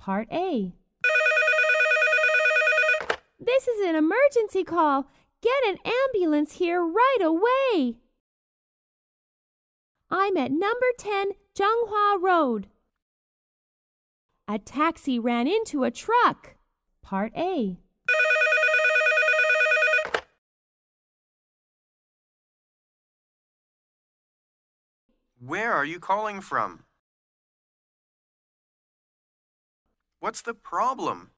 Part A. This is an emergency call. Get an ambulance here right away. I'm at number 10 Zhong Hua Road. A taxi ran into a truck. Part A. Where are you calling from? What's the problem?